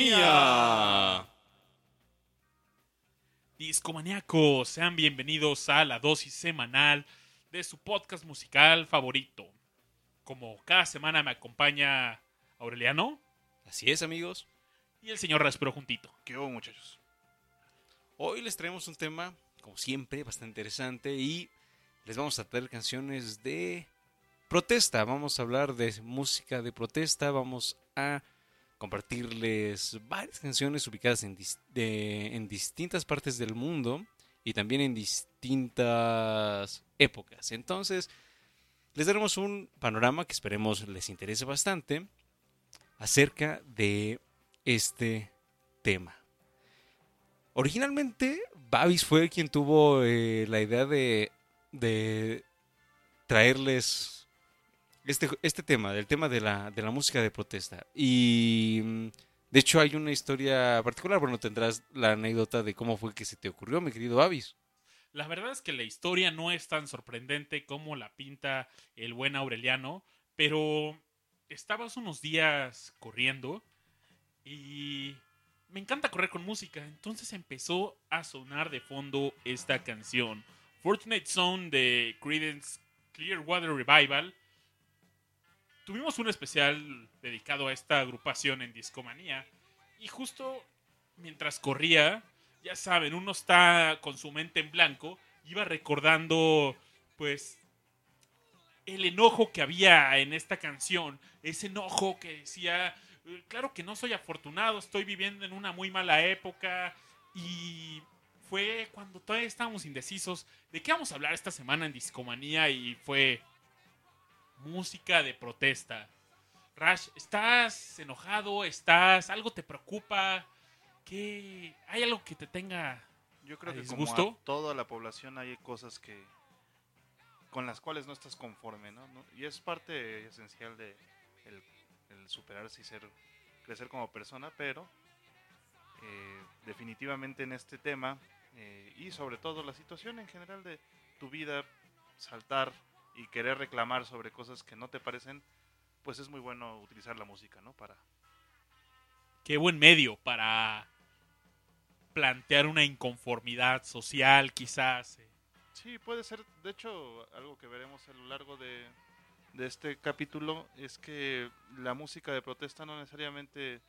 Discomanía. Discomaníacos, sean bienvenidos a la dosis semanal de su podcast musical favorito. Como cada semana me acompaña Aureliano Así es, amigos. y el señor Raspero juntito. ¿Qué hubo, muchachos? Hoy les traemos un tema, como siempre, bastante interesante y les vamos a traer canciones de protesta. Vamos a hablar de música de protesta. Vamos a compartirles varias canciones ubicadas en, distintas partes del mundo y también en distintas épocas. Entonces, les daremos un panorama que esperemos les interese bastante acerca de este tema. Originalmente, Babis fue quien tuvo eh, la idea de, de traerles este, este tema, del tema de la, de la música de protesta. Y mm, de hecho hay una historia particular, bueno, tendrás la anécdota de cómo fue que se te ocurrió, mi querido Babis. La verdad es que la historia no es tan sorprendente como la pinta el buen Aureliano, pero estabas unos días corriendo y me encanta correr con música, entonces empezó a sonar de fondo esta canción, Fortunate Zone de Creedence Clearwater Revival. Tuvimos un especial dedicado a esta agrupación en Discomanía y justo mientras corría ya saben, uno está con su mente en blanco, iba recordando, pues, el enojo que había en esta canción, ese enojo que decía, "Eh, claro que no soy afortunado, estoy viviendo en una muy mala época, y fue cuando todavía estábamos indecisos de qué vamos a hablar esta semana en Discomanía, y fue música de protesta. Rash, ¿estás enojado? ¿Estás? ¿Algo te preocupa? ¿Qué? ¿Hay algo que te tenga Yo creo ¿A que disgusto? como a toda la población hay cosas que con las cuales no estás conforme, ¿no? ¿No? Y es parte esencial de el, el superarse y ser crecer como persona, pero eh, definitivamente en este tema eh, y sobre todo la situación en general de tu vida saltar y querer reclamar sobre cosas que no te parecen, pues es muy bueno utilizar la música, ¿no? Para qué buen medio para plantear una inconformidad social, quizás. eh. Sí, puede ser. De hecho, algo que veremos a lo largo de, de este capítulo es que la música de protesta no necesariamente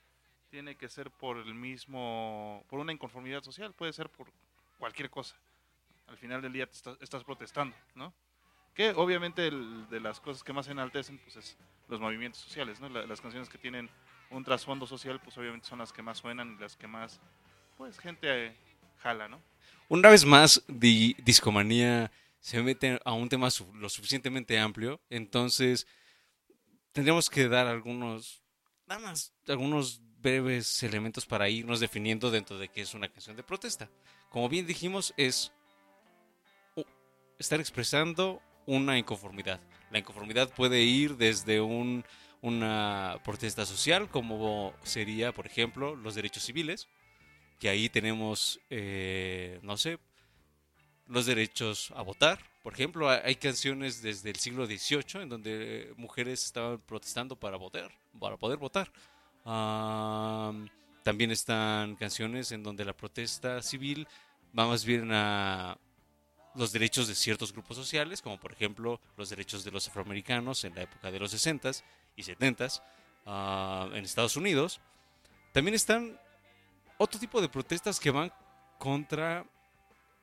tiene que ser por el mismo, por una inconformidad social, puede ser por cualquier cosa. Al final del día te estás, estás protestando, ¿no? Que obviamente el- de las cosas que más enaltecen, pues es los movimientos sociales, ¿no? La- las canciones que tienen un trasfondo social, pues obviamente son las que más suenan y las que más, pues gente eh, jala, ¿no? Una vez más, Di- Discomanía se mete a un tema su- lo suficientemente amplio, entonces tendríamos que dar algunos, nada más, algunos breves elementos para irnos definiendo dentro de qué es una canción de protesta. Como bien dijimos, es estar expresando una inconformidad. La inconformidad puede ir desde un- una protesta social, como sería, por ejemplo, los derechos civiles, que ahí tenemos, eh, no sé, los derechos a votar. Por ejemplo, hay- hay canciones desde el siglo XVIII en donde eh, mujeres estaban protestando para votar, para poder votar. Am, también están canciones en donde la protesta civil va más bien a los derechos de ciertos grupos sociales, como por ejemplo los derechos de los afroamericanos en la época de los 60s y 70s ah, en Estados Unidos. También están otro tipo de protestas que van contra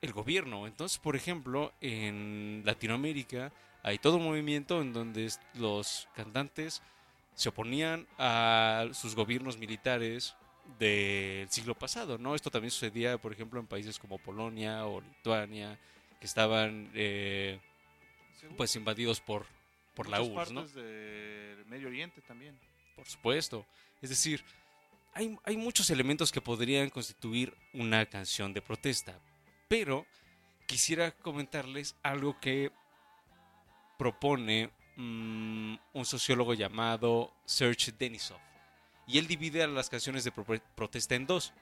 el gobierno. Entonces, por ejemplo, en Latinoamérica hay todo un movimiento en donde los cantantes se oponían a sus gobiernos militares del siglo pasado, ¿no? Esto también sucedía, por ejemplo, en países como Polonia o Lituania, que estaban eh, pues invadidos por, por la URSS, ¿no? partes del Medio Oriente también. Por supuesto. Es decir, hay, hay muchos elementos que podrían constituir una canción de protesta. Pero quisiera comentarles algo que propone mm, un sociólogo llamado Serge Denisov. Y él divide a las canciones de pro- protesta en dos.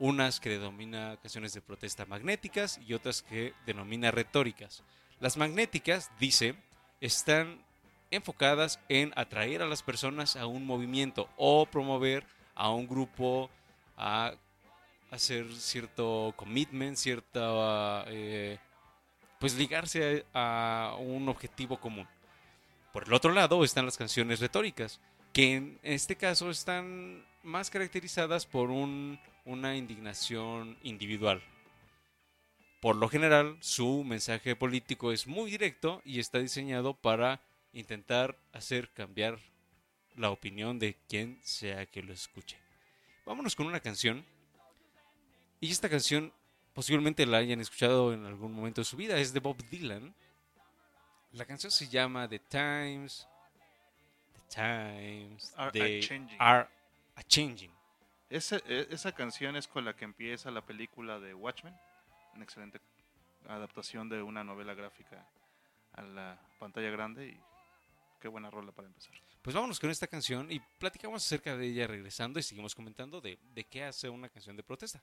Unas que denomina canciones de protesta magnéticas y otras que denomina retóricas. Las magnéticas, dice, están enfocadas en atraer a las personas a un movimiento o promover a un grupo a hacer cierto commitment, cierta, eh, pues ligarse a un objetivo común. Por el otro lado están las canciones retóricas, que en este caso están más caracterizadas por un- una indignación individual. Por lo general, su mensaje político es muy directo y está diseñado para intentar hacer cambiar la opinión de quien sea que lo escuche. Vámonos con una canción. Y esta canción posiblemente la hayan escuchado en algún momento de su vida. Es de Bob Dylan. La canción se llama The Times. The Times. Are they a-changing. are a-changing. Ese- e- esa canción es con la que empieza la película de Watchmen, una excelente adaptación de una novela gráfica a la pantalla grande y qué buena rola para empezar. Pues vámonos con esta canción y platicamos acerca de ella regresando y seguimos comentando de, de qué hace una canción de protesta.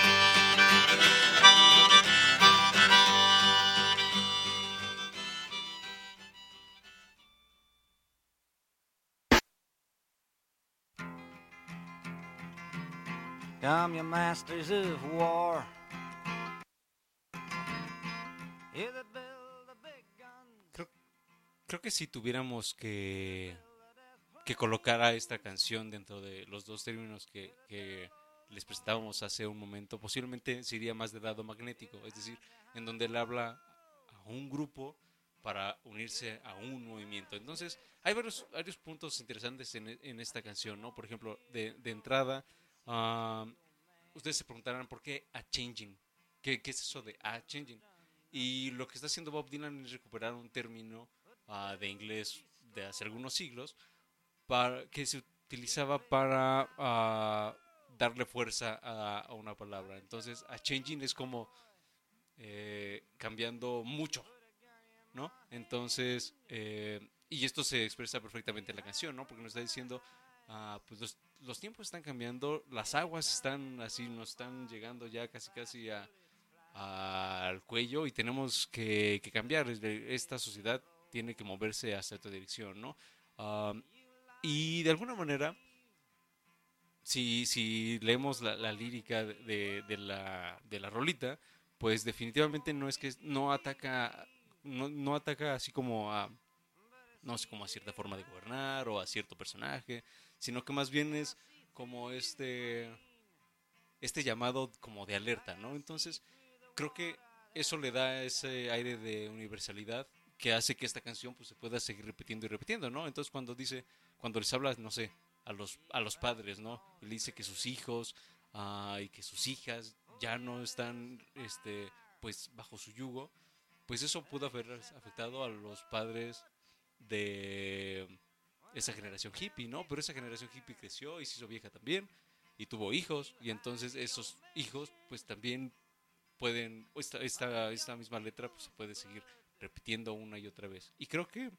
Come, you masters of war. Guns. Creo que si tuviéramos que, que colocar a esta canción dentro de los dos términos que, que les presentábamos hace un momento, posiblemente sería más de lado magnético, es decir, en donde él habla a un grupo para unirse a un movimiento. Entonces, hay varios, varios puntos interesantes en, en esta canción, ¿no? Por ejemplo, de, de entrada, ah, ustedes se preguntarán por qué a changing, ¿Qué, qué es eso de a changing? Y lo que está haciendo Bob Dylan es recuperar un término ah, de inglés de hace algunos siglos para, que se utilizaba para ah, darle fuerza a, a una palabra. Entonces, a changing es como eh, cambiando mucho, ¿no? Entonces, eh, y esto se expresa perfectamente en la canción, ¿no? Porque nos está diciendo, ah, pues los, tiempos están cambiando, las aguas están así, nos están llegando ya casi casi a- al cuello y tenemos que, cambiar. Esta sociedad tiene que moverse hacia otra dirección, ¿no? Y de alguna manera, si, si leemos la, la lírica de, de la, de la rolita, pues definitivamente no es que no ataca, no, no ataca así como a, no sé, como a cierta forma de gobernar o a cierto personaje, sino que más bien es como este, este llamado como de alerta, ¿no? Entonces, creo que eso le da ese aire de universalidad que hace que esta canción pues se pueda seguir repitiendo y repitiendo, ¿no? Entonces cuando dice, cuando les habla, no sé, a los, a los padres, ¿no? Y le dice que sus hijos ah, y que sus hijas ya no están, este, pues bajo su yugo, pues eso pudo haber afectado a los padres de esa generación hippie, ¿no? Pero esa generación hippie creció y se hizo vieja también y tuvo hijos y entonces esos hijos pues también pueden, esta, esta, esta misma letra pues, se puede seguir repitiendo una y otra vez. Y creo que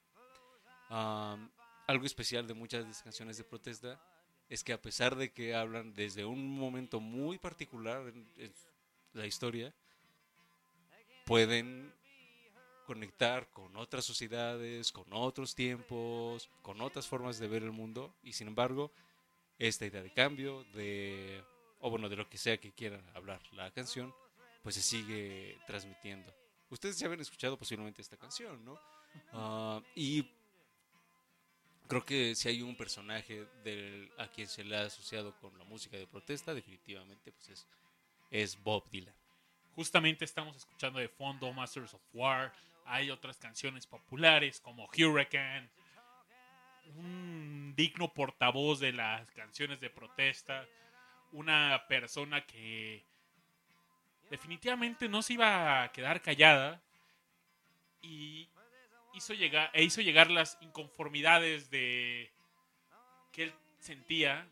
algo especial de muchas de las canciones de protesta es que a pesar de que hablan desde un momento muy particular en, en la historia, pueden conectar con otras sociedades, con otros tiempos, con otras formas de ver el mundo y sin embargo esta idea de cambio, de o bueno, de lo que sea que quiera hablar la canción, pues se sigue transmitiendo. Ustedes ya habían escuchado posiblemente esta canción, ¿no? Ah, y creo que si hay un personaje del, a quien se le ha asociado con la música de protesta, definitivamente pues es, es Bob Dylan. Justamente estamos escuchando de fondo Masters of War. Hay otras canciones populares como Hurricane. Un digno portavoz de las canciones de protesta. Una persona que definitivamente no se iba a quedar callada. Y hizo llegar, e hizo llegar las inconformidades de que él sentía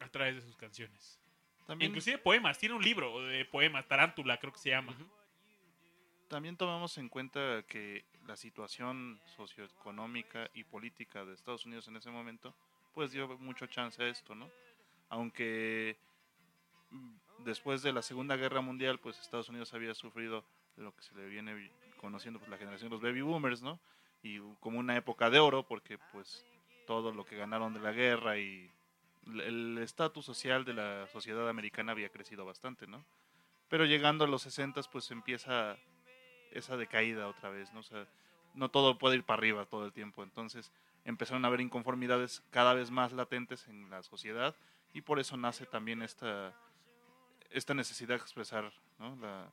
a través de sus canciones. También, Inclusive poemas, tiene un libro de poemas, Tarántula creo que se llama. También tomamos en cuenta que la situación socioeconómica y política de Estados Unidos en ese momento, pues dio mucho chance a esto, ¿no? Aunque mm, después de la Segunda Guerra Mundial, pues Estados Unidos había sufrido lo que se le viene vi- conociendo pues la generación de los baby boomers, ¿no? Y como una época de oro, porque pues todo lo que ganaron de la guerra y el estatus social de la sociedad americana había crecido bastante, ¿no? Pero llegando a los 60 pues empieza esa decaída otra vez, ¿no? O sea, no todo puede ir para arriba todo el tiempo, entonces empezaron a haber inconformidades cada vez más latentes en la sociedad y por eso nace también esta esta necesidad de expresar, ¿no? La,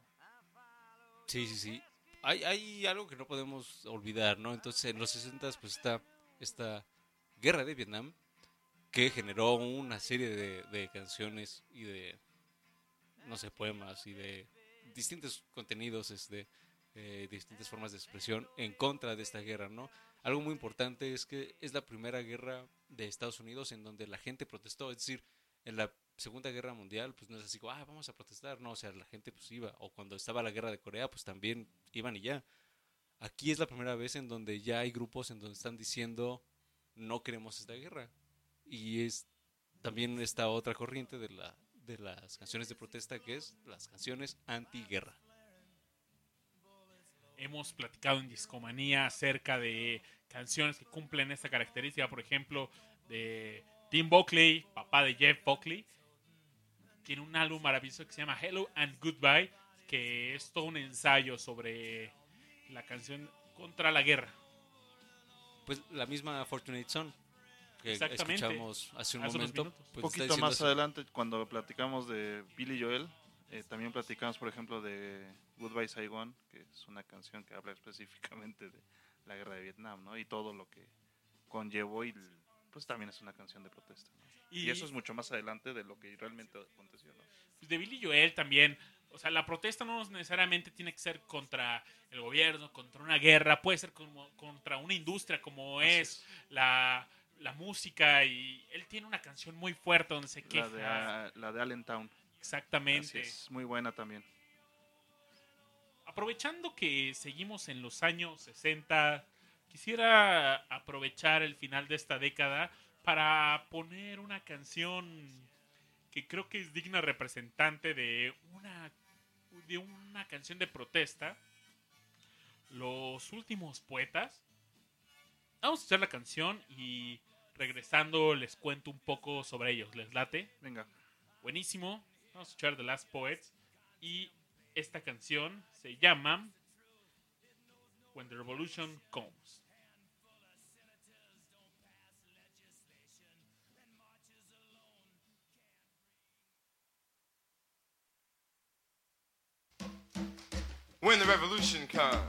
Sí, sí, sí. Hay, hay algo que no podemos olvidar, ¿no? Entonces, en los 60 pues está esta guerra de Vietnam que generó una serie de, de canciones y de, no sé, poemas y de distintos contenidos, este, eh, distintas formas de expresión en contra de esta guerra, ¿no? Algo muy importante es que es la primera guerra de Estados Unidos en donde la gente protestó, es decir, en la Segunda Guerra Mundial, pues no es así, como, ah, vamos a protestar, no, o sea, la gente pues iba, o cuando estaba la guerra de Corea, pues también iban y ya. Aquí es la primera vez en donde ya hay grupos en donde están diciendo, no queremos esta guerra. Y es también esta otra corriente de, la, de las canciones de protesta, que es las canciones antiguerra. Hemos platicado en Discomanía acerca de canciones que cumplen esta característica, por ejemplo, de Tim Buckley, papá de Jeff Buckley. Tiene un álbum maravilloso que se llama Hello and Goodbye, que es todo un ensayo sobre la canción contra la guerra. Pues la misma Fortunate Son que escuchamos hace un Hace momento. pues, un está poquito más adelante, cuando platicamos de Billy Joel, eh, también platicamos, por ejemplo, de Goodbye Saigon, que es una canción que habla específicamente de la guerra de Vietnam, ¿no? Y todo lo que conllevó y pues también es una canción de protesta. ¿no? Y, Y- eso es mucho más adelante de lo que realmente aconteció, ¿no? Pues de Billy Joel también O sea, la protesta no necesariamente tiene que ser contra el gobierno, contra una guerra, puede ser como contra una industria como Así es, La, la música y él tiene una canción muy fuerte donde se La queja. de, ah, la de Allentown. Exactamente. es, muy buena también. Aprovechando que seguimos en los años 60, quisiera aprovechar el final de esta década para poner una canción que creo que es digna representante de una, de una canción de protesta. Los últimos poetas. Vamos a escuchar la canción y regresando les cuento un poco sobre ellos. ¿Les late? Venga. Buenísimo. Vamos a escuchar The Last Poets. Y esta canción se llama When the Revolution Comes. When the revolution comes.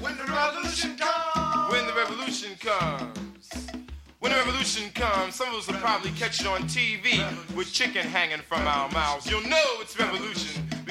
When the revolution comes, When the revolution comes. When the revolution comes, some of us will probably catch it on TV with chicken hanging from our mouths. You'll know it's revolution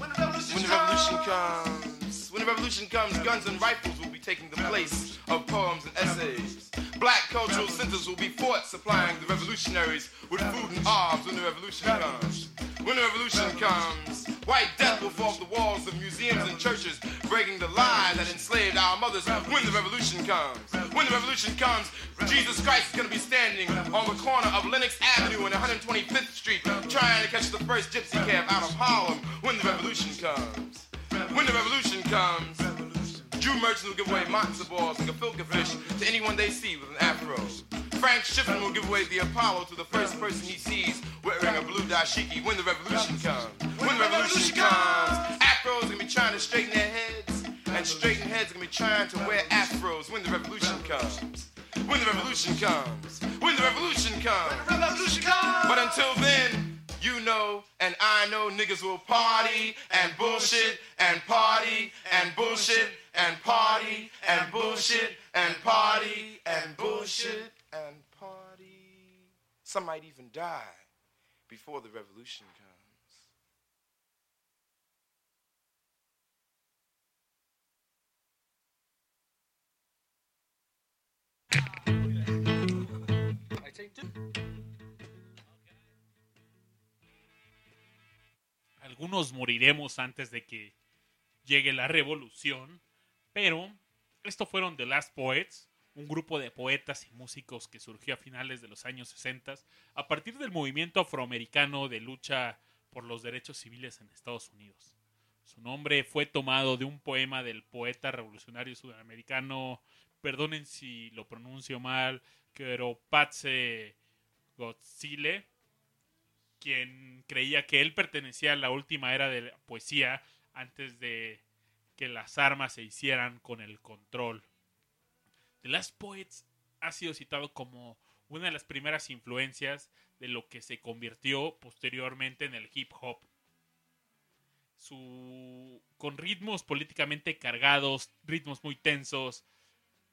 When the revolution comes, when the revolution comes, guns and rifles will be taking the place of poems and essays. Black cultural centers will be forts supplying the revolutionaries with food and arms when the revolution comes. When the revolution comes, white death will fall the walls of museums and churches, breaking the lie that enslaved our mothers when the revolution comes. When the revolution comes, Jesus Christ is going to be standing on the corner of Lenox Avenue and 125th Street, trying to catch the first gypsy cab out of Harlem when the revolution comes. When the revolution comes, Jew merchants will give away matzo balls and gefilte fish to anyone they see with an afro. Frank Shippen will give away the Apollo to the first person he sees wearing a blue dashiki when the revolution comes. When the revolution comes, afros gonna be trying to straighten their heads, and straighten heads gonna be trying to wear afros when the revolution comes. When the revolution comes. When the revolution comes. revolution comes, But until then, you know and I know niggas will party and bullshit and party and bullshit and party and bullshit and party and bullshit and party. Some might even die before the revolution comes. Algunos moriremos antes de que llegue la revolución, pero estos fueron The Last Poets, un grupo de poetas y músicos que surgió a finales de los años 60 a partir del movimiento afroamericano de lucha por los derechos civiles en Estados Unidos. Su nombre fue tomado de un poema del poeta revolucionario sudamericano, perdonen si lo pronuncio mal, Keropatse Godzile, quien creía que él pertenecía a la última era de la poesía antes de que las armas se hicieran con el control. The Last Poets ha sido citado como una de las primeras influencias de lo que se convirtió posteriormente en el hip hop. Su, con ritmos políticamente cargados, ritmos muy tensos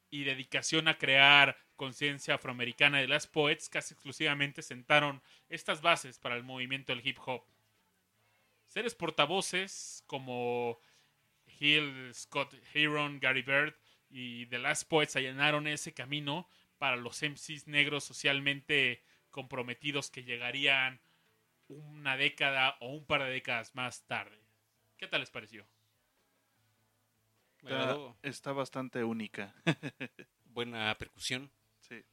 y dedicación a crear conciencia afroamericana de las Poets casi exclusivamente sentaron estas bases para el movimiento del hip hop. Seres portavoces como Hill, Scott Heron, Gary Bird y The Last Poets allanaron ese camino para los MCs negros socialmente comprometidos que llegarían una década o un par de décadas más tarde. ¿Qué tal les pareció? Está bastante única. Buena percusión. Sí.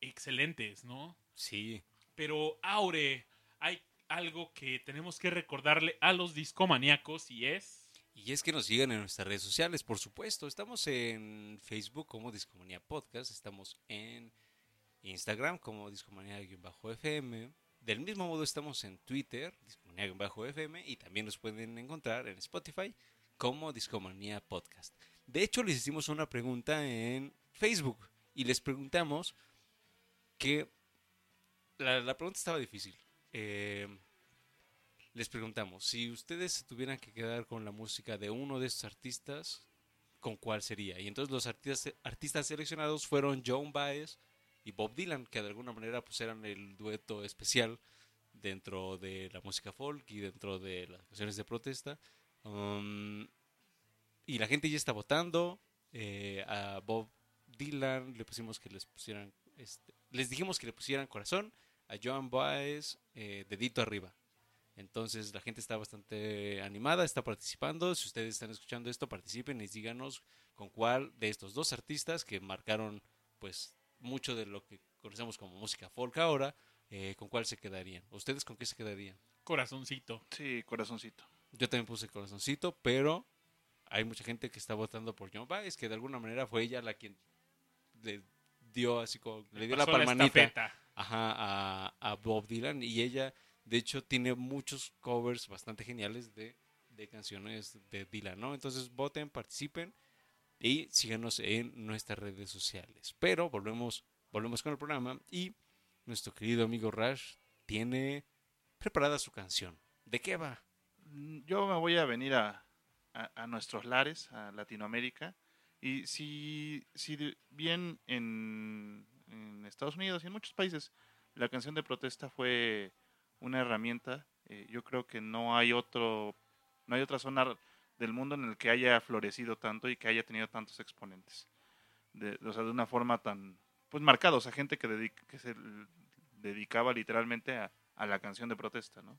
Excelentes, ¿no? Sí. Pero, Aure, hay algo que tenemos que recordarle a los discomaníacos y es... Y es que nos sigan en nuestras redes sociales, por supuesto. Estamos en Facebook como Discomanía Podcast. Estamos en Instagram como Discomanía-FM. Del mismo modo estamos en Twitter, Discomanía-FM. Y también nos pueden encontrar en Spotify como Discomanía Podcast. De hecho, les hicimos una pregunta en Facebook. Y les preguntamos que... La, pregunta estaba difícil. Eh, les preguntamos, si ustedes se tuvieran que quedar con la música de uno de estos artistas, ¿con cuál sería? Y entonces los artistas, artistas seleccionados fueron John Baez y Bob Dylan, que de alguna manera pues eran el dueto especial dentro de la música folk y dentro de las canciones de protesta. Um, y la gente ya está votando. eh, a Bob Dylan le pusimos que les pusieran, este, les dijimos que le pusieran corazón. A Joan Baez, eh, dedito arriba. Entonces la gente está bastante animada, está participando. Si ustedes están escuchando esto, participen y díganos con cuál de estos dos artistas que marcaron pues mucho de lo que conocemos como música folk ahora, eh, con cuál se quedarían. ¿Ustedes con qué se quedarían? Corazoncito. Sí, corazoncito. Yo también puse corazoncito, pero hay mucha gente que está votando por John Baez, que de alguna manera fue ella la quien le dio así como le dio la palmanita ajá, a, a Bob Dylan y ella de hecho tiene muchos covers bastante geniales de, de canciones de Dylan, ¿no? Entonces voten, participen y síganos en nuestras redes sociales. Pero volvemos, volvemos con el programa y nuestro querido amigo Rash tiene preparada su canción. ¿De qué va? Mm, Yo me voy a venir a, a- nuestros lares, a Latinoamérica. Y si, si bien en, en Estados Unidos y en muchos países la canción de protesta fue una herramienta, eh, yo creo que no hay otro, no hay otra zona del mundo en el que haya florecido tanto y que haya tenido tantos exponentes. De, o sea, de una forma tan pues marcada, o sea, gente que, dedic- que se dedicaba literalmente a, a la canción de protesta, ¿no?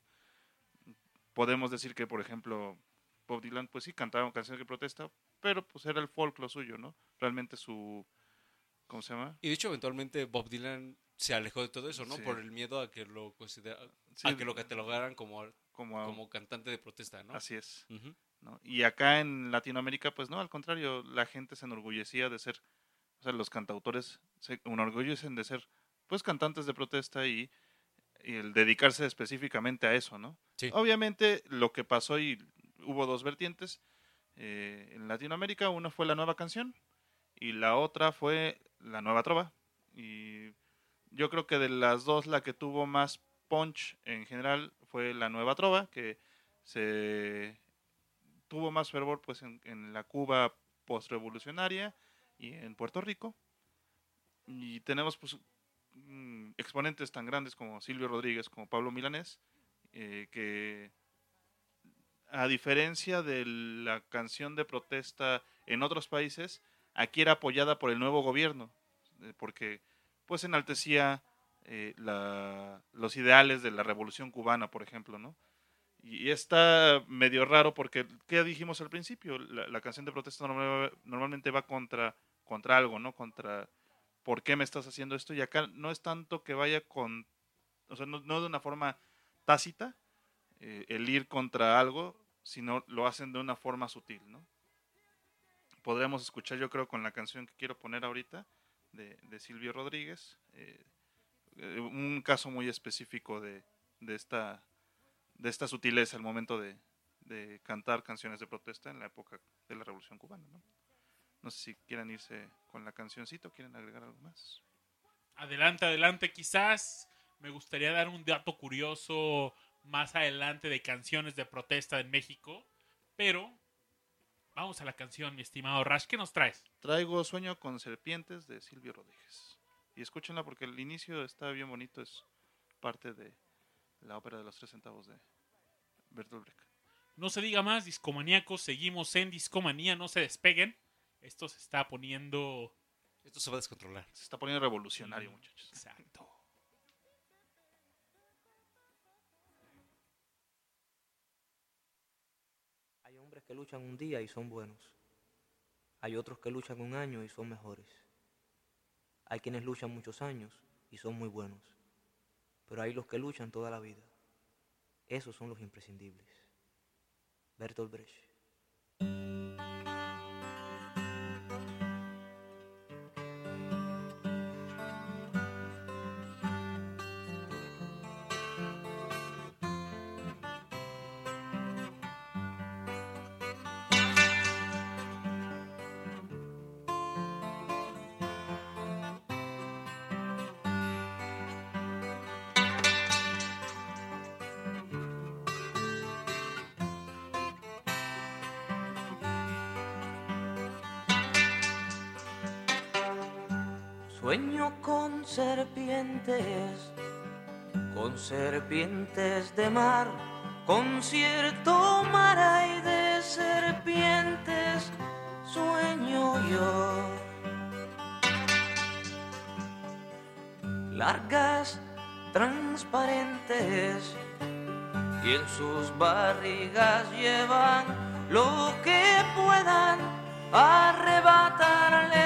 Podemos decir que, por ejemplo, Bob Dylan, pues sí, cantaba canciones de protesta, pero pues era el folk lo suyo, ¿no? Realmente su, ¿cómo se llama? Y de hecho eventualmente Bob Dylan se alejó de todo eso, ¿no? Sí. Por el miedo a que lo considera, Sí, a que lo catalogaran como, como, como cantante de protesta, ¿no? así es. ¿no? Y acá en Latinoamérica, pues no, al contrario, la gente se enorgullecía de ser, o sea, los cantautores se enorgullecen de ser, pues, cantantes de protesta y, y el dedicarse específicamente a eso, ¿no? Sí. Obviamente, lo que pasó y hubo dos vertientes eh, en Latinoamérica, una fue la nueva canción y la otra fue la nueva trova. Y yo creo que de las dos la que tuvo más punch en general fue la nueva trova, que se tuvo más fervor pues en, en la Cuba postrevolucionaria y en Puerto Rico. Y tenemos pues mm, exponentes tan grandes como Silvio Rodríguez, como Pablo Milanés, eh, que a diferencia de la canción de protesta en otros países, aquí era apoyada por el nuevo gobierno, eh, porque pues enaltecía eh, la- los ideales de la revolución cubana, por ejemplo, ¿no? Y está medio raro porque, ¿qué dijimos al principio? La, canción de protesta normal- normalmente va contra, contra algo, ¿no? Contra por qué me estás haciendo esto. Y acá no es tanto que vaya con, o sea, no, de una forma tácita eh, el ir contra algo, sino lo hacen de una forma sutil, ¿no? Podríamos escuchar, yo creo, con la canción que quiero poner ahorita de, de Silvio Rodríguez, eh, eh, un caso muy específico de, de esta de esta sutileza al momento de, de cantar canciones de protesta en la época de la Revolución Cubana. ¿no? No sé si quieran irse con la cancioncita o quieren agregar algo más. Adelante, adelante. Quizás me gustaría dar un dato curioso más adelante de canciones de protesta en México. Pero vamos a la canción, mi estimado Rash. ¿Qué nos traes? Traigo Sueño con Serpientes de Silvio Rodríguez. Y escúchenla porque el inicio está bien bonito, es parte de la ópera de los tres centavos de Bertolt Brecht. No se diga más, discomaníacos. Seguimos en discomanía, no se despeguen. Esto se está poniendo. Esto se va a descontrolar. Se está poniendo revolucionario, Mm. muchachos. Exacto. Hay hombres que luchan un día y son buenos. Hay otros que luchan un año y son mejores. Hay quienes luchan muchos años y son muy buenos. Pero hay los que luchan toda la vida. Esos son los imprescindibles. Bertolt Brecht. Sueño con serpientes, con serpientes de mar, con cierto mar hay de serpientes, sueño yo. Largas, transparentes, y en sus barrigas llevan lo que puedan arrebatarle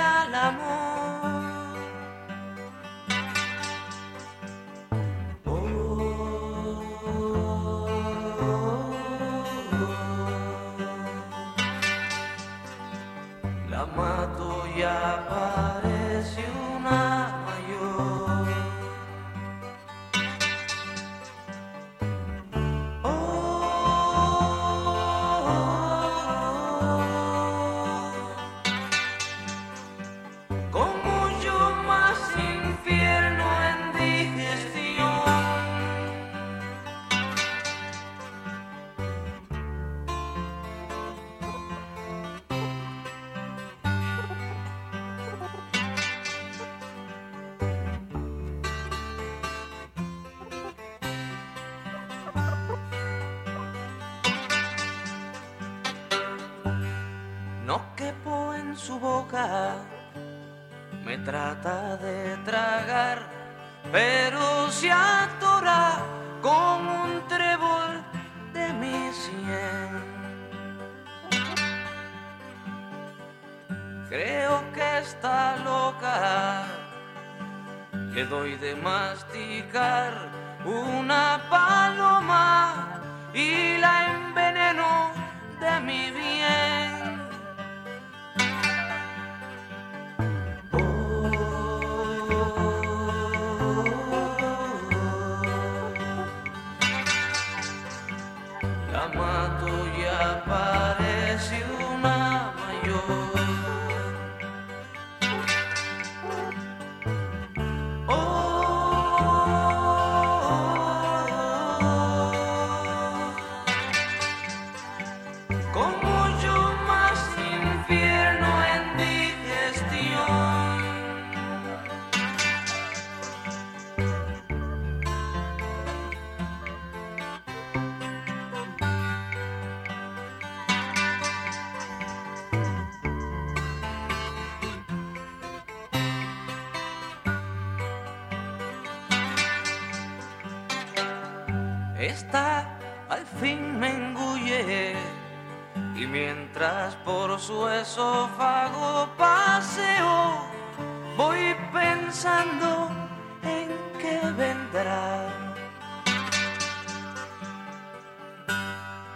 en su boca, me trata de tragar, pero se atora con un trébol de mi sien. Creo que está loca, le doy de masticar una paloma y la enveneno de mi bien.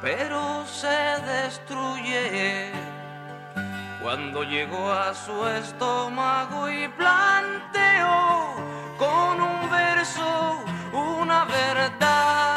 Pero se destruye cuando llegó a su estómago y planteó con un verso una verdad.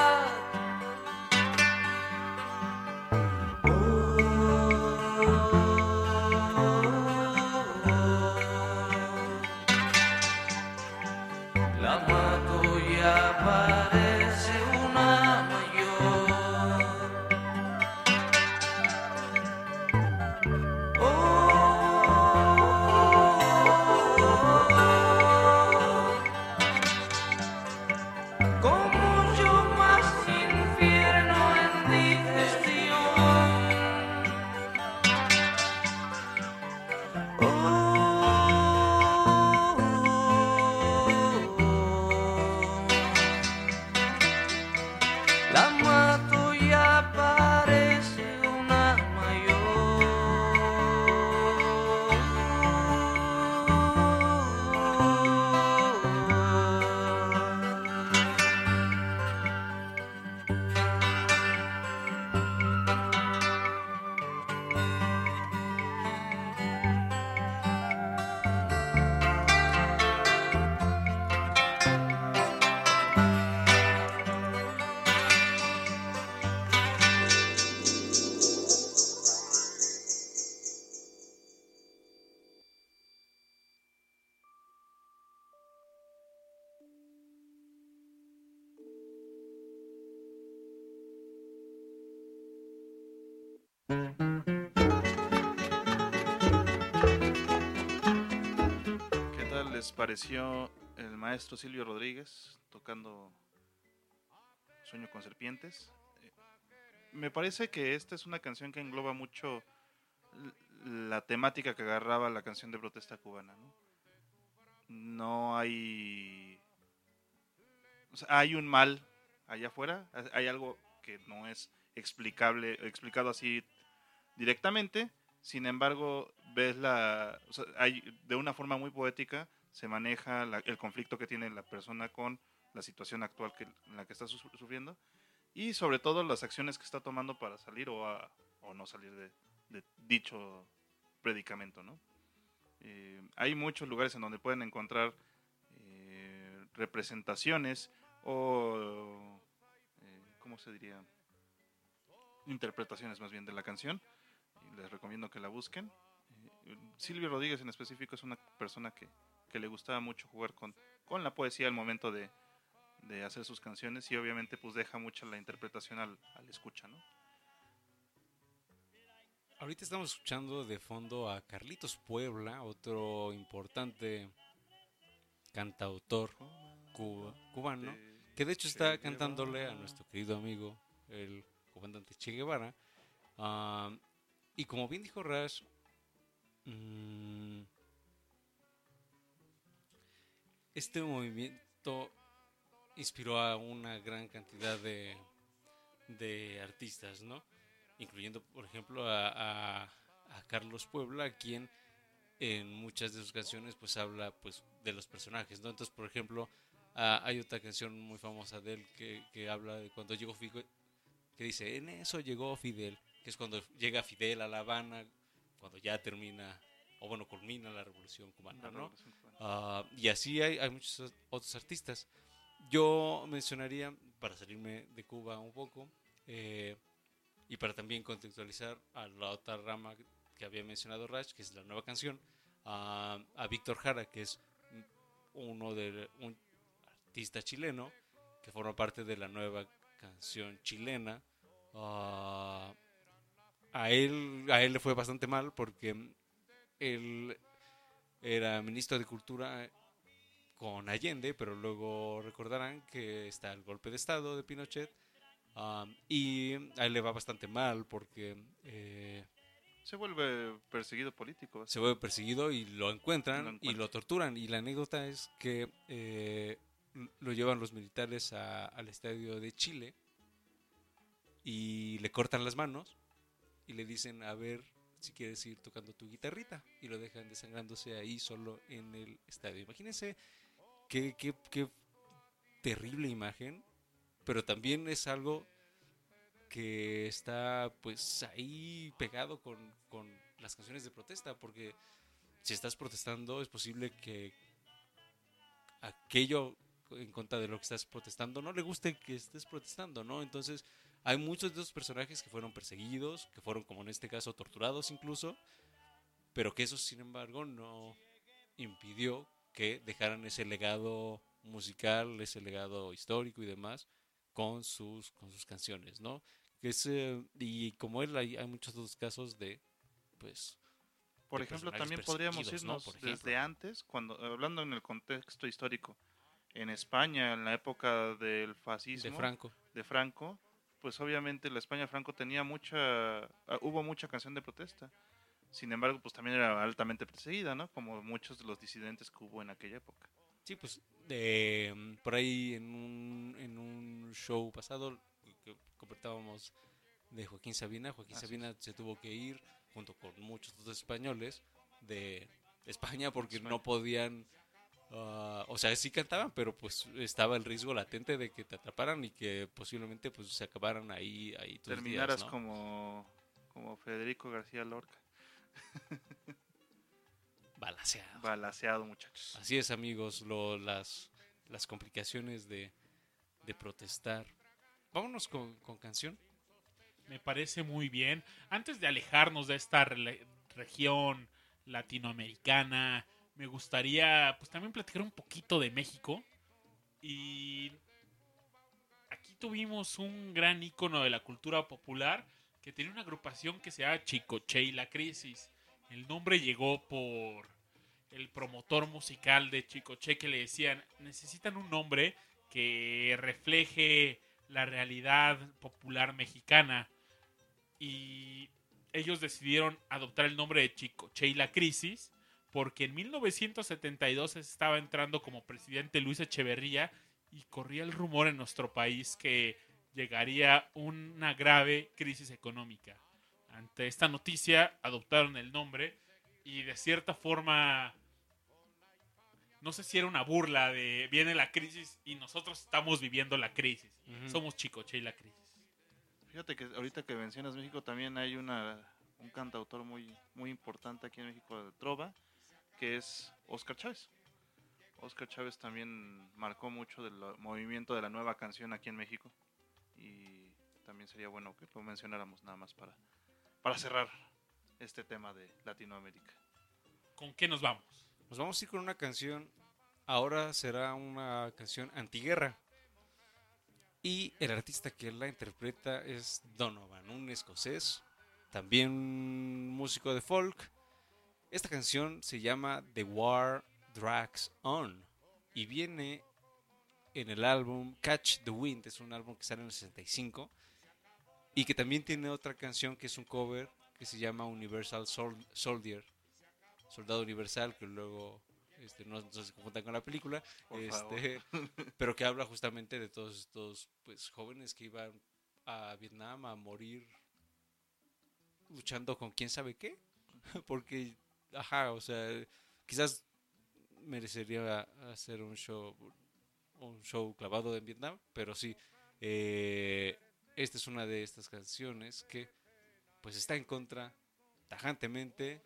¿Qué tal les pareció el maestro Silvio Rodríguez tocando Sueño con Serpientes? Eh, Me parece que esta es una canción que engloba mucho la temática que agarraba la canción de protesta cubana. No, No hay... o sea, hay un mal allá afuera, hay algo que no es explicable, explicado así directamente, sin embargo, ves la. hay, de una forma muy poética se maneja la- el conflicto que tiene la persona con la situación actual que, en la que está su- sufriendo y, sobre todo, las acciones que está tomando para salir o, a- o no salir de, dicho predicamento. ¿no? Eh, hay muchos lugares en donde pueden encontrar eh, representaciones o. eh, ¿Cómo se diría? Interpretaciones más bien de la canción les recomiendo que la busquen. Eh, Silvio Rodríguez en específico es una persona que, que le gustaba mucho jugar con, con la poesía al momento de, de hacer sus canciones y obviamente pues deja mucha la interpretación al, al escucha, ¿no? Ahorita estamos escuchando de fondo a Carlitos Puebla, otro importante cantautor cuba- cubano, que de hecho está cantándole a nuestro querido amigo, el comandante Che Guevara. Ah, y como bien dijo Rash, mm, este movimiento inspiró a una gran cantidad de, de artistas, ¿no? Incluyendo, por ejemplo, a, Carlos Puebla, quien en muchas de sus canciones pues habla pues de los personajes, ¿no? Entonces, por ejemplo, hay otra canción muy famosa de él que, que habla de cuando llegó Fidel, que dice, en eso llegó Fidel, que es cuando llega Fidel a La Habana, cuando ya termina, o bueno, culmina la revolución cubana, ¿no? Revolución Cubana. Ah, y así hay, hay muchos otros artistas. Yo mencionaría, para salirme de Cuba un poco, eh, y para también contextualizar a la otra rama que había mencionado Raj, que es la nueva canción, a, a Víctor Jara, que es uno de un artista chileno que forma parte de la nueva canción chilena. Ah, a él a él le fue bastante mal porque él era ministro de Cultura con Allende, pero luego recordarán que está el golpe de Estado de Pinochet um, y a él le va bastante mal porque eh, Se vuelve perseguido político. se vuelve perseguido y lo encuentran, Lo y lo torturan. Y la anécdota es que eh, lo llevan los militares a- al estadio de Chile y le cortan las manos le dicen a ver si quieres ir tocando tu guitarrita y lo dejan desangrándose ahí solo en el estadio. Imagínense qué, qué, qué terrible imagen, pero también es algo que está pues ahí pegado con, con las canciones de protesta, porque si estás protestando es posible que aquello en contra de lo que estás protestando no le guste que estés protestando, ¿no? Entonces hay muchos de esos personajes que fueron perseguidos, que fueron como en este caso torturados incluso, pero que eso sin embargo no impidió que dejaran ese legado musical, ese legado histórico y demás con sus, con sus canciones, ¿no? Es, eh, y como él hay, hay muchos otros casos de, pues, Por de ejemplo, también podríamos ¿no? irnos ejemplo. desde antes, cuando hablando en el contexto histórico, en España, en la época del fascismo, de Franco. de Franco, pues obviamente la España Franco tenía mucha, ah, hubo mucha canción de protesta. Sin embargo, pues también era altamente perseguida, ¿no? Como muchos de los disidentes que hubo en aquella época. Sí, pues de, mm, por ahí en un, en un show pasado que comentábamos de Joaquín Sabina, Joaquín Sabina se tuvo que ir junto con muchos otros españoles de España porque España. no podían, ah, o sea, sí cantaban, pero pues estaba el riesgo latente de que te atraparan y que posiblemente pues se acabaran ahí, ahí tus Terminaras días, ¿no? como, como Federico García Lorca, Balaceado. balaseado, muchachos. Así es, amigos, lo, las, las complicaciones de, de protestar. Vámonos con, con canción. Me parece muy bien. Antes de alejarnos de esta región latinoamericana, me gustaría pues también platicar un poquito de México. Y aquí tuvimos un gran icono de la cultura popular que tenía una agrupación que se llama Chicoche y la Crisis. El nombre llegó por el promotor musical de Chicoche que le decían, necesitan un nombre que refleje la realidad popular mexicana. Y ellos decidieron adoptar el nombre de Chicoche y la Crisis porque en 1972 estaba entrando como presidente Luis Echeverría y corría el rumor en nuestro país que llegaría una grave crisis económica. Ante esta noticia adoptaron el nombre y de cierta forma no sé si era una burla de viene la crisis y nosotros estamos viviendo la crisis. Ujú. Somos Chicoche y la crisis. Fíjate que ahorita que mencionas México también hay una un cantautor muy muy importante aquí en México de trova que es Oscar Chávez. Oscar Chávez también marcó mucho del movimiento de la nueva canción aquí en México y también sería bueno que lo mencionáramos nada más para para cerrar este tema de Latinoamérica. ¿Con qué nos vamos? Nos vamos a ir con una canción. Ahora será una canción antiguerra. Y el artista que la interpreta es Donovan, un escocés, también músico de folk. Esta canción se llama The War Drags On y viene en el álbum Catch the Wind, es un álbum que sale en el 65 y que también tiene otra canción que es un cover que se llama Universal Sol- Soldier. Soldado Universal, que luego este, no, no se confundan con la película, este, pero que habla justamente de todos estos pues, jóvenes que iban a Vietnam a morir luchando con quién sabe qué, porque, ajá, o sea, quizás merecería hacer un show, un show clavado en Vietnam, pero sí, eh, esta es una de estas canciones que pues está en contra tajantemente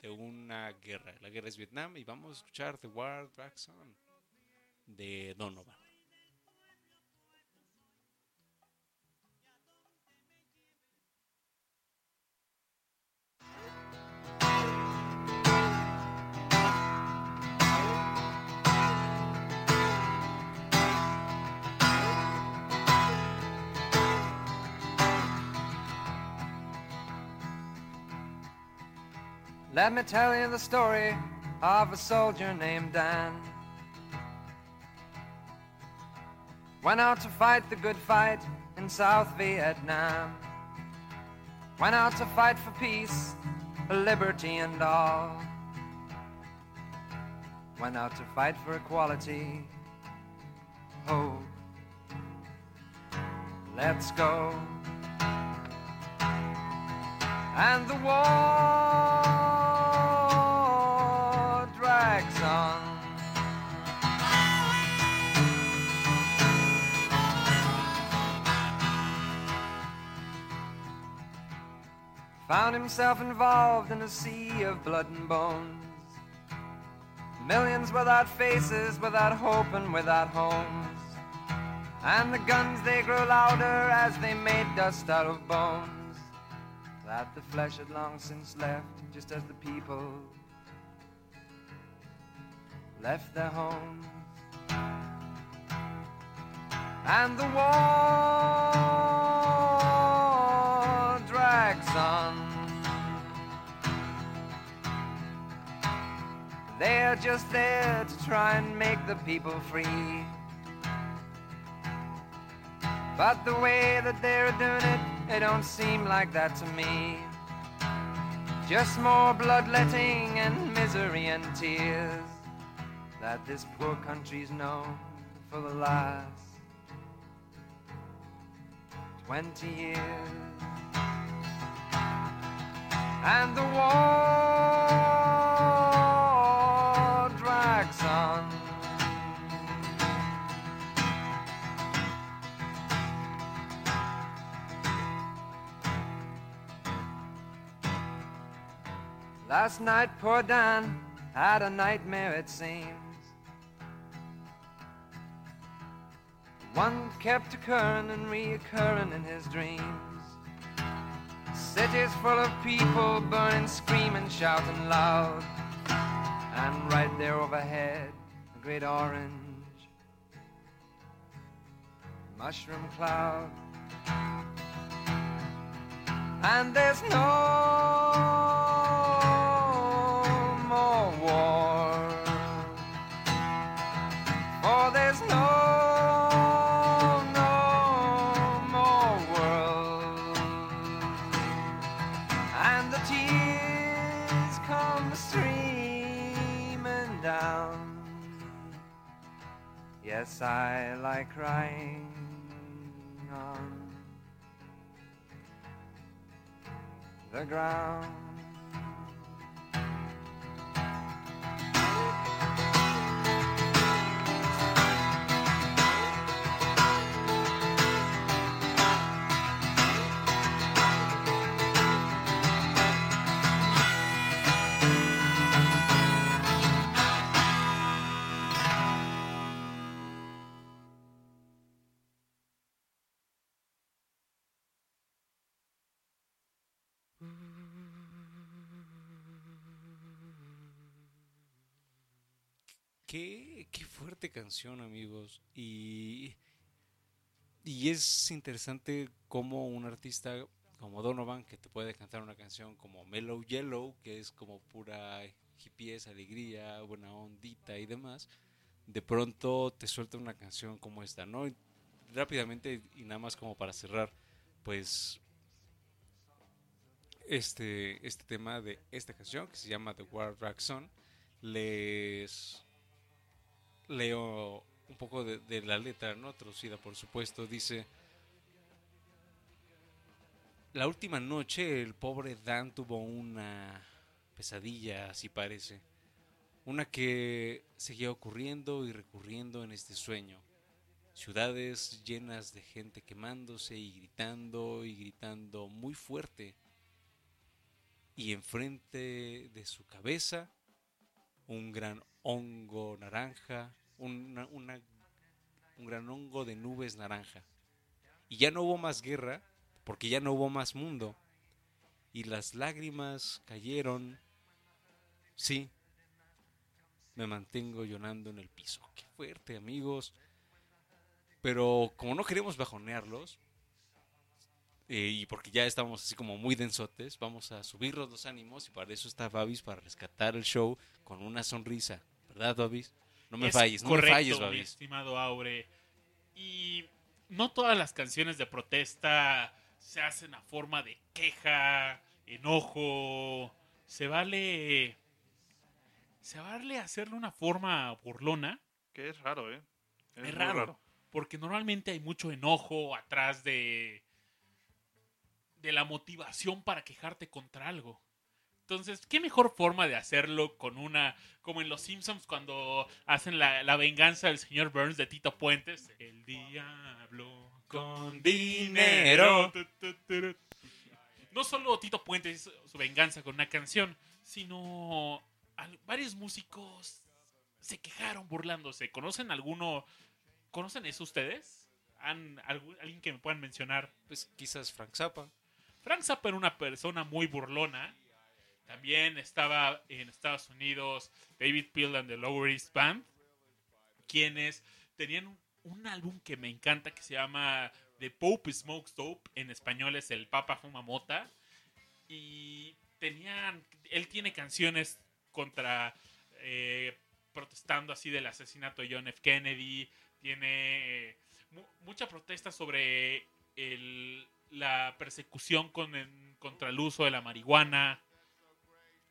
de una guerra. La guerra es Vietnam y vamos a escuchar The War Drags On de Donovan. Let me tell you the story of a soldier named Dan. Went out to fight the good fight in South Vietnam. Went out to fight for peace, for liberty and all. Went out to fight for equality. Oh, let's go. And the war Found himself involved in a sea of blood and bones. Millions without faces, without hope, and without homes. And the guns they grew louder as they made dust out of bones that the flesh had long since left, just as the people left their homes. And the war They're just there to try and make the people free. But the way that they're doing it, it don't seem like that to me. Just more bloodletting and misery and tears that this poor country's known for the last twenty years. And the war Last night, poor Dan had a nightmare, it seems. One kept occurring and reoccurring in his dreams. Cities full of people burning, screaming, shouting loud. And right there overhead, a great orange mushroom cloud. and there's no I like crying on the ground. Qué, qué fuerte canción, amigos. Y, y es interesante cómo un artista como Donovan, que te puede cantar una canción como Mellow Yellow, que es como pura hippies, alegría, buena ondita y demás, de pronto te suelta una canción como esta, ¿no? Rápidamente, y nada más como para cerrar, pues este, este tema de esta canción que se llama The War Drag Song, les leo un poco de, la letra, ¿no? Traducida, por supuesto, dice... La última noche el pobre Dan tuvo una pesadilla, así parece. Una que seguía ocurriendo y recurriendo en este sueño. Ciudades llenas de gente quemándose y gritando y gritando muy fuerte. Y enfrente de su cabeza un gran hongo naranja, una- un gran hongo de nubes naranja. Y ya no hubo más guerra, porque ya no hubo más mundo. Y las lágrimas cayeron. Sí, me mantengo llorando en el piso. Qué fuerte, amigos. Pero como no queremos bajonearlos, eh, y porque ya estamos así como muy densotes, vamos a subirnos los ánimos y para eso está Babis, para rescatar el show con una sonrisa. ¿Verdad, Babis? No me Es falles, no correcto, me falles, mi Babis. estimado Aure. Y no todas las canciones de protesta se hacen a forma de queja, enojo. Se vale. Se vale hacerle una forma burlona. Que es raro, ¿eh? Es, muy raro, Porque normalmente hay mucho enojo atrás de. de la motivación para quejarte contra algo. Entonces, ¿qué mejor forma de hacerlo con una. como en Los Simpsons cuando hacen la, la venganza del señor Burns de Tito Puentes? El diablo con dinero. No solo Tito Puentes hizo su venganza con una canción, sino varios músicos se quejaron burlándose. ¿Conocen alguno? ¿Conocen eso ustedes? ¿Han, algún- ¿Alguien que me puedan mencionar? Pues quizás Frank Zappa. Frank Zappa era una persona muy burlona. También estaba en Estados Unidos David Peel and the Lower East Band, quienes tenían un, álbum que me encanta que se llama The Pope Smokes Dope. En español es El Papa Fuma Mota. Y tenían. Él tiene canciones contra. eh, protestando así del asesinato de John F. Kennedy. Tiene eh, mu- mucha protesta sobre el- la persecución con contra el uso de la marihuana.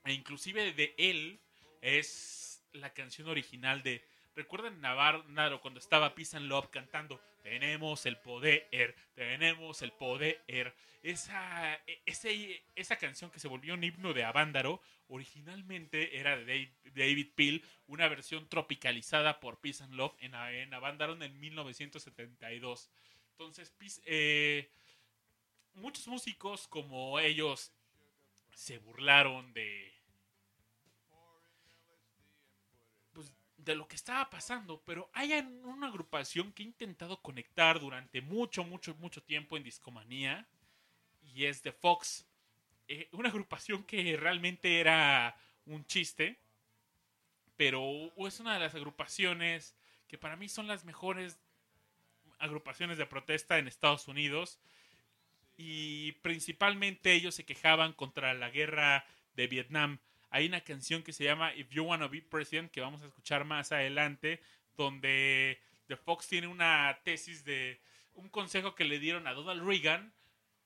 E inclusive de él es la canción original de. ¿Recuerdan Navarro cuando estaba Peace and Love cantando? Tenemos el poder, tenemos el poder. Esa, e- esa canción que se volvió un himno de Avándaro originalmente era de David Peel, una versión tropicalizada por Peace and Love en, en en 1972. Entonces, Peace- eh, muchos músicos como ellos se burlaron de pues, de lo que estaba pasando, pero hay una agrupación que he intentado conectar durante mucho, mucho, mucho tiempo en Discomanía y es The Fox. Eh, una agrupación que realmente era un chiste, pero es una de las agrupaciones que para mí son las mejores agrupaciones de protesta en Estados Unidos y principalmente ellos se quejaban contra la guerra de Vietnam. Hay una canción que se llama If You Wanna Be President que vamos a escuchar más adelante, donde The Fox tiene una tesis de un consejo que le dieron a Donald Reagan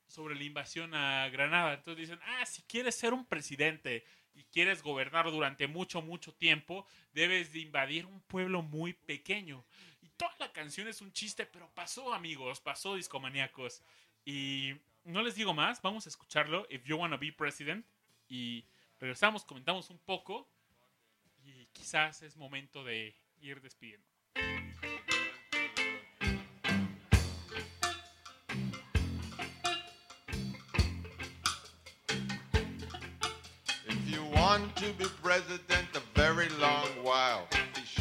sobre la invasión a Granada. Entonces dicen, ah, si quieres ser un presidente y quieres gobernar durante mucho, mucho tiempo, debes de invadir un pueblo muy pequeño. Y toda la canción es un chiste, pero pasó, amigos, pasó, discomaníacos. Y no les digo más, vamos a escucharlo, If You Wanna Be President. Y regresamos, comentamos un poco. Y quizás es momento de ir despidiendo. If you want to be president a very long while,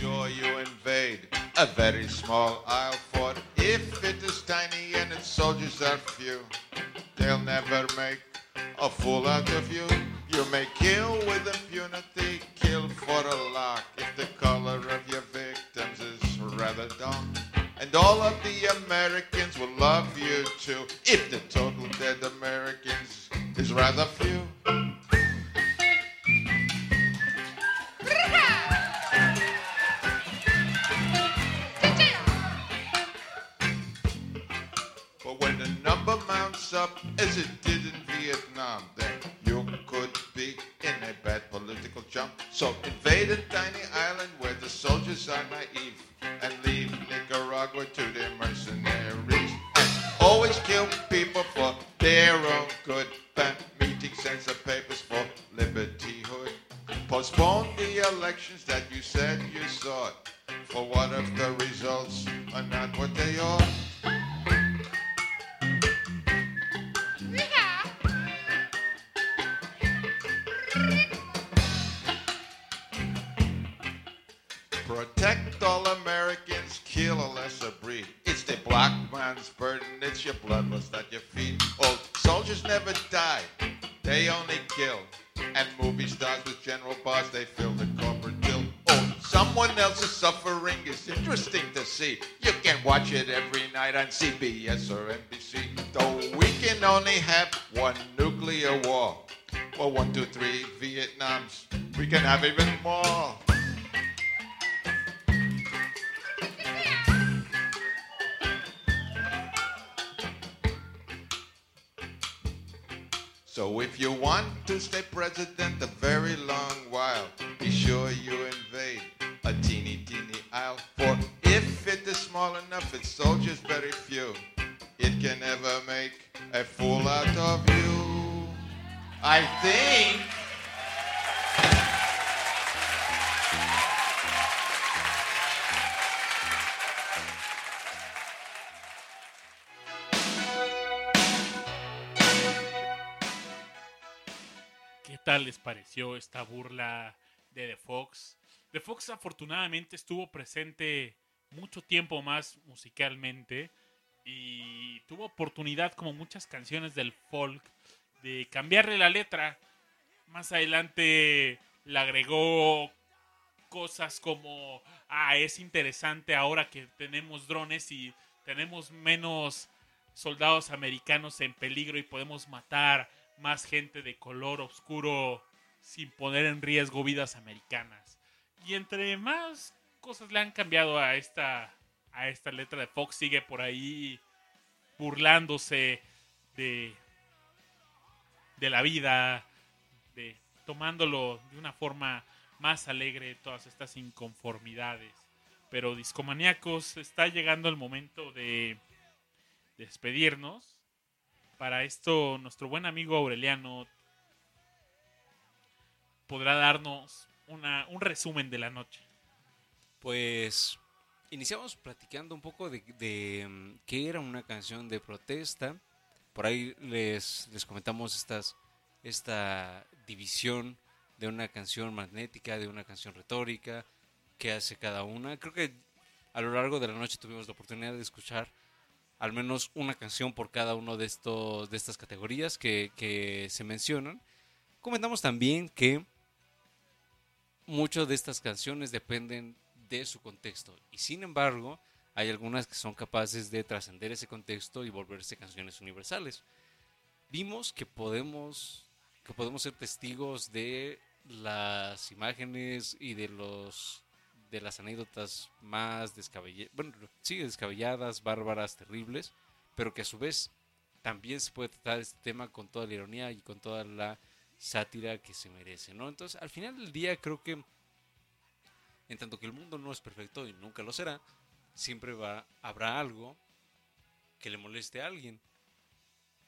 sure you invade a very small isle. For if it is tiny and its soldiers are few, they'll never make a fool out of you. You may kill with impunity, kill for a lark if the color of your victims is rather dark. And all of the Americans will love you too if the total dead Americans is rather few. As it did in Vietnam, then you could be in a bad political jump. So invade a tiny island where the soldiers are naive and leave Nicaragua to the mercenaries. And always kill people for their own good. Night on The Fox afortunadamente estuvo presente mucho tiempo más musicalmente y tuvo oportunidad, como muchas canciones del folk, de cambiarle la letra. Más adelante le agregó cosas como, ah, es interesante ahora que tenemos drones y tenemos menos soldados americanos en peligro y podemos matar más gente de color oscuro sin poner en riesgo vidas americanas. Y entre más cosas le han cambiado a esta a esta letra de Fox sigue por ahí burlándose de de la vida, de tomándolo de una forma más alegre todas estas inconformidades. Pero discomaníacos, está llegando el momento de despedirnos. Para esto, nuestro buen amigo Aureliano podrá darnos una, un resumen de la noche. Pues iniciamos platicando un poco de, de, mm, qué era una canción de protesta. Por ahí les, les comentamos estas, esta división de una canción magnética, de una canción retórica, qué hace cada una. Creo que a lo largo de la noche tuvimos la oportunidad de escuchar al menos una canción por cada uno de estos de estas categorías que, que se mencionan. Comentamos también que muchas de estas canciones dependen de su contexto y sin embargo hay algunas que son capaces de trascender ese contexto y volverse canciones universales. vimos que podemos, que podemos ser testigos de las imágenes y de los de las anécdotas más descabelladas, bueno, sí, descabelladas, bárbaras, terribles, pero que a su vez también se puede tratar este tema con toda la ironía y con toda la sátira que se merece, ¿no? Entonces, al final del día creo que en tanto que el mundo no es perfecto y nunca lo será, siempre va, habrá algo que le moleste a alguien.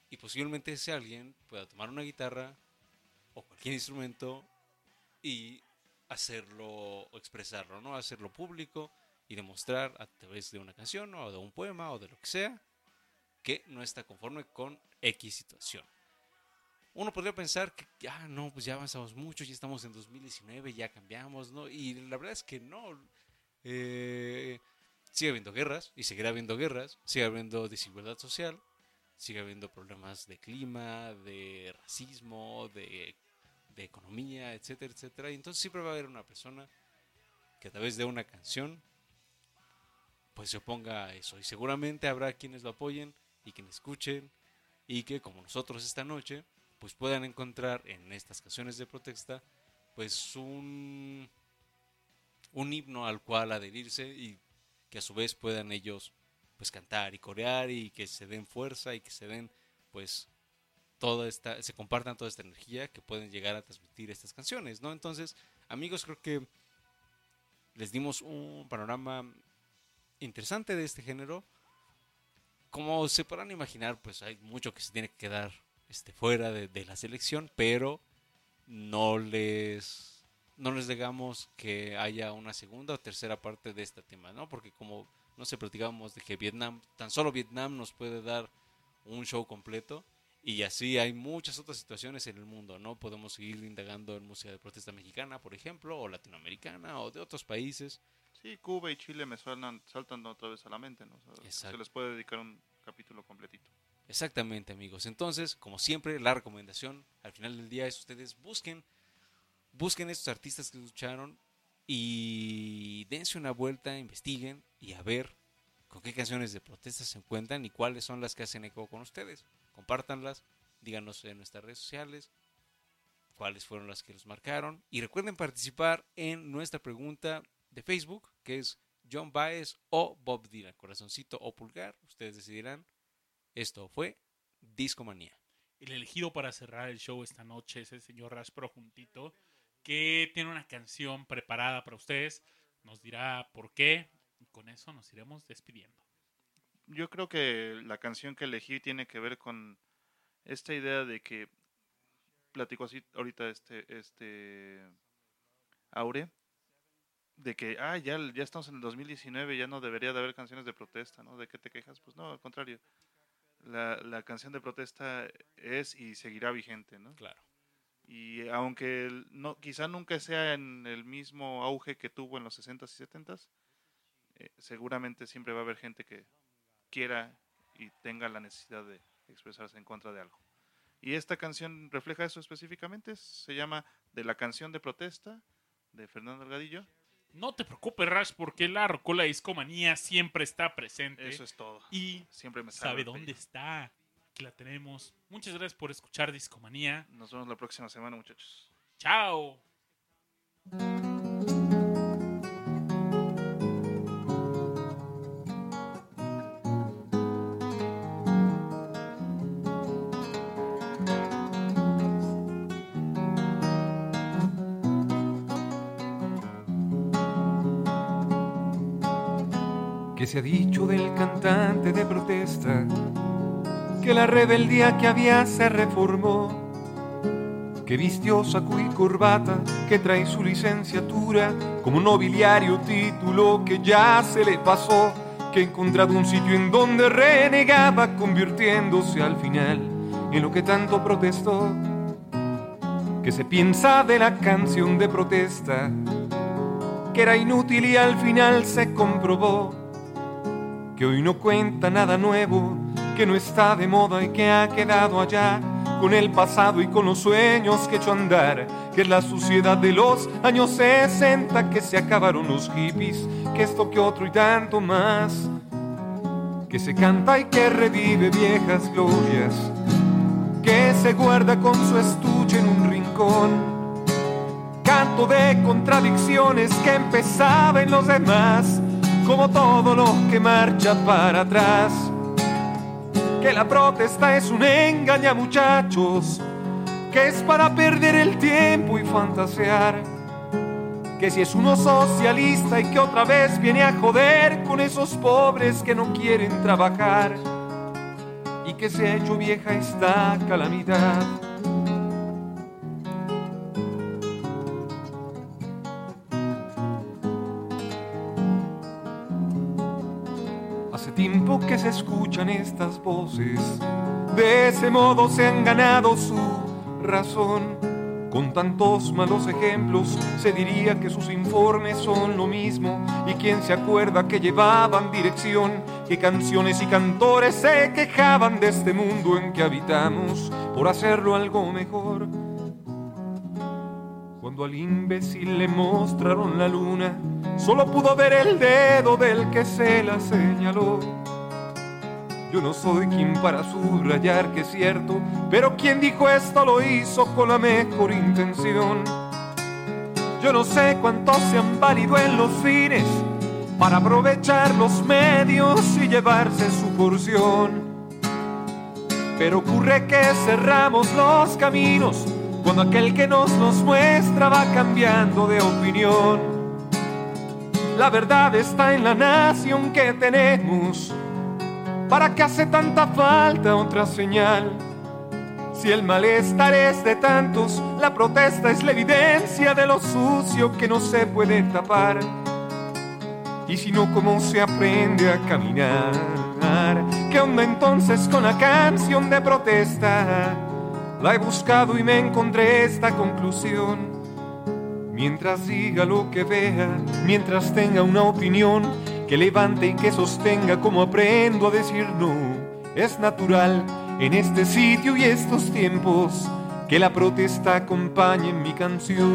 Y posiblemente ese alguien pueda tomar una guitarra o cualquier instrumento y hacerlo o expresarlo, ¿no? Hacerlo público y demostrar a través de una canción o de un poema o de lo que sea que no está conforme con X situación. Uno podría pensar que ya no, pues ya avanzamos mucho, ya estamos en 2019, ya cambiamos, ¿no? Y la verdad es que no. Eh, sigue habiendo guerras y seguirá habiendo guerras, sigue habiendo desigualdad social, sigue habiendo problemas de clima, de racismo, de, de economía, etcétera, etcétera. Y entonces siempre va a haber una persona que a través de una canción pues se oponga a eso. Y seguramente habrá quienes lo apoyen y quienes escuchen y que como nosotros esta noche pues puedan encontrar en estas canciones de protesta pues un un himno al cual adherirse y que a su vez puedan ellos pues cantar y corear y que se den fuerza y que se den pues toda esta se compartan toda esta energía que pueden llegar a transmitir estas canciones, ¿no? Entonces, amigos, creo que les dimos un panorama interesante de este género. Como se podrán imaginar, pues hay mucho que se tiene que quedar este, fuera de, de la selección, pero no les no les digamos que haya una segunda o tercera parte de este tema, ¿no? Porque como no sé, platicábamos de que Vietnam, tan solo Vietnam nos puede dar un show completo y así hay muchas otras situaciones en el mundo, ¿no? Podemos seguir indagando en música de protesta mexicana, por ejemplo, o latinoamericana, o de otros países. Sí, Cuba y Chile me suenan, saltan otra vez a la mente, ¿no? O sea, se les puede dedicar un capítulo completito. Exactamente, amigos. Entonces, como siempre, la recomendación al final del día es ustedes busquen, busquen estos artistas que lucharon y dense una vuelta, investiguen y a ver con qué canciones de protesta se encuentran y cuáles son las que hacen eco con ustedes. Compártanlas, díganos en nuestras redes sociales cuáles fueron las que los marcaron y recuerden participar en nuestra pregunta de Facebook que es John Baez o Bob Dylan, corazoncito o pulgar, ustedes decidirán. Esto fue Discomanía. El elegido para cerrar el show esta noche es el señor Raspro Juntito, que tiene una canción preparada para ustedes. Nos dirá por qué. Y con eso nos iremos despidiendo. Yo creo que la canción que elegí tiene que ver con esta idea de que platicó así ahorita este este Aure de que ah ya ya estamos en el 2019 ya no debería de haber canciones de protesta no de qué te quejas pues no al contrario la, la canción de protesta es y seguirá vigente no Claro. y aunque el- no quizá nunca sea en el mismo auge que tuvo en los 60s y 70s eh, seguramente siempre va a haber gente que quiera y tenga la necesidad de expresarse en contra de algo. Y esta canción refleja eso específicamente, se llama De la canción de protesta de Fernando Delgadillo. No te preocupes, Rash, porque la Rocola Discomanía siempre está presente. Eso es todo. Y Siempre me sabe dónde está. Aquí la tenemos. Muchas gracias por escuchar Discomanía. Nos vemos la próxima semana, muchachos. Chao. Que se ha dicho del cantante de protesta, que la rebeldía que había se reformó, que vistió saco y corbata, que trae su licenciatura como nobiliario título que ya se le pasó, que ha encontrado un sitio en donde renegaba convirtiéndose al final en lo que tanto protestó, que se piensa de la canción de protesta, que era inútil y al final se comprobó que hoy no cuenta nada nuevo, que no está de moda y que ha quedado allá con el pasado y con los sueños que echó a andar, que es la suciedad de los años 60, que se acabaron los hippies, que esto que otro y tanto más, que se canta y que revive viejas glorias, que se guarda con su estuche en un rincón. Canto de contradicciones que empezaba en los demás, como todo lo que marcha para atrás. Que la protesta es un engaña muchachos, que es para perder el tiempo y fantasear. Que si es uno socialista y que otra vez viene a joder con esos pobres que no quieren trabajar y que se ha hecho vieja esta calamidad. Que se escuchan estas voces, de ese modo se han ganado su razón. Con tantos malos ejemplos se diría que sus informes son lo mismo y quien se acuerda que llevaban dirección, que canciones y cantores se quejaban de este mundo en que habitamos por hacerlo algo mejor. Cuando al imbécil le mostraron la luna, solo pudo ver el dedo del que se la señaló. Yo no soy quien para subrayar que es cierto, pero quien dijo esto lo hizo con la mejor intención. Yo no sé cuántos se han válido en los fines para aprovechar los medios y llevarse su porción. Pero ocurre que cerramos los caminos cuando aquel que nos los muestra va cambiando de opinión. La verdad está en la nación que tenemos. ¿Para qué hace tanta falta otra señal? Si el malestar es de tantos, la protesta es la evidencia de lo sucio que no se puede tapar. Y si no, ¿cómo se aprende a caminar? ¿Qué onda entonces con la canción de protesta? La he buscado y me encontré esta conclusión. Mientras diga lo que vea, mientras tenga una opinión, que levante y que sostenga como aprendo a decir no. Es natural en este sitio y estos tiempos que la protesta acompañe mi canción.